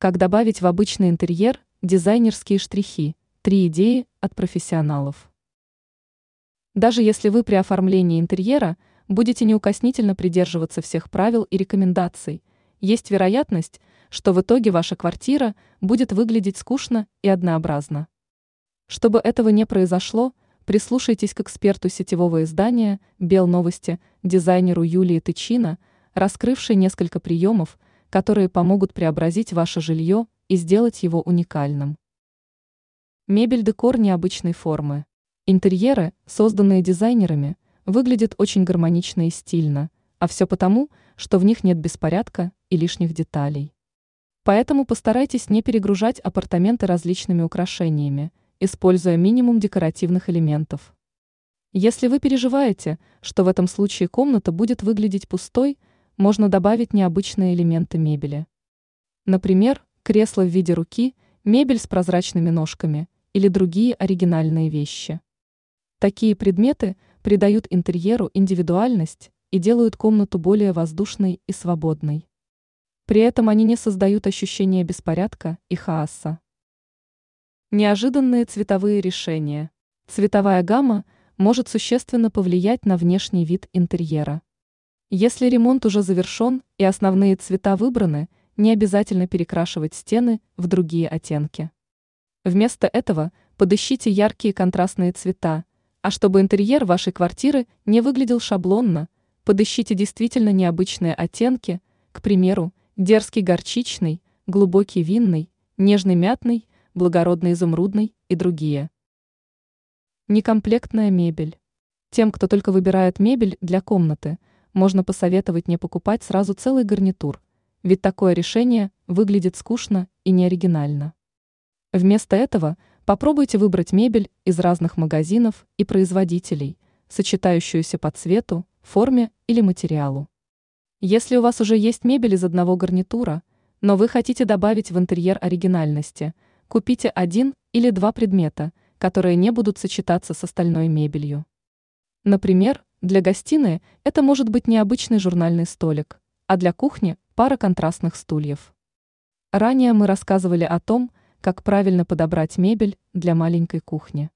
Как добавить в обычный интерьер дизайнерские штрихи? Три идеи от профессионалов. Даже если вы при оформлении интерьера будете неукоснительно придерживаться всех правил и рекомендаций, есть вероятность, что в итоге ваша квартира будет выглядеть скучно и однообразно. Чтобы этого не произошло, прислушайтесь к эксперту сетевого издания «Белновости», дизайнеру Юлии Тычина, раскрывшей несколько приемов – которые помогут преобразить ваше жилье и сделать его уникальным. Мебель-декор необычной формы. Интерьеры, созданные дизайнерами, выглядят очень гармонично и стильно, а все потому, что в них нет беспорядка и лишних деталей. Поэтому постарайтесь не перегружать апартаменты различными украшениями, используя минимум декоративных элементов. Если вы переживаете, что в этом случае комната будет выглядеть пустой – можно добавить необычные элементы мебели. Например, кресло в виде руки, мебель с прозрачными ножками или другие оригинальные вещи. Такие предметы придают интерьеру индивидуальность и делают комнату более воздушной и свободной. При этом они не создают ощущения беспорядка и хаоса. Неожиданные цветовые решения. Цветовая гамма может существенно повлиять на внешний вид интерьера. Если ремонт уже завершен и основные цвета выбраны, не обязательно перекрашивать стены в другие оттенки. Вместо этого подыщите яркие контрастные цвета, а чтобы интерьер вашей квартиры не выглядел шаблонно, подыщите действительно необычные оттенки, к примеру, дерзкий горчичный, глубокий винный, нежный мятный, благородный изумрудный и другие. Некомплектная мебель. Тем, кто только выбирает мебель для комнаты – можно посоветовать не покупать сразу целый гарнитур, ведь такое решение выглядит скучно и неоригинально. Вместо этого попробуйте выбрать мебель из разных магазинов и производителей, сочетающуюся по цвету, форме или материалу. Если у вас уже есть мебель из одного гарнитура, но вы хотите добавить в интерьер оригинальности, купите один или два предмета, которые не будут сочетаться с остальной мебелью. Например, для гостиной это может быть необычный журнальный столик, а для кухни – пара контрастных стульев. Ранее мы рассказывали о том, как правильно подобрать мебель для маленькой кухни.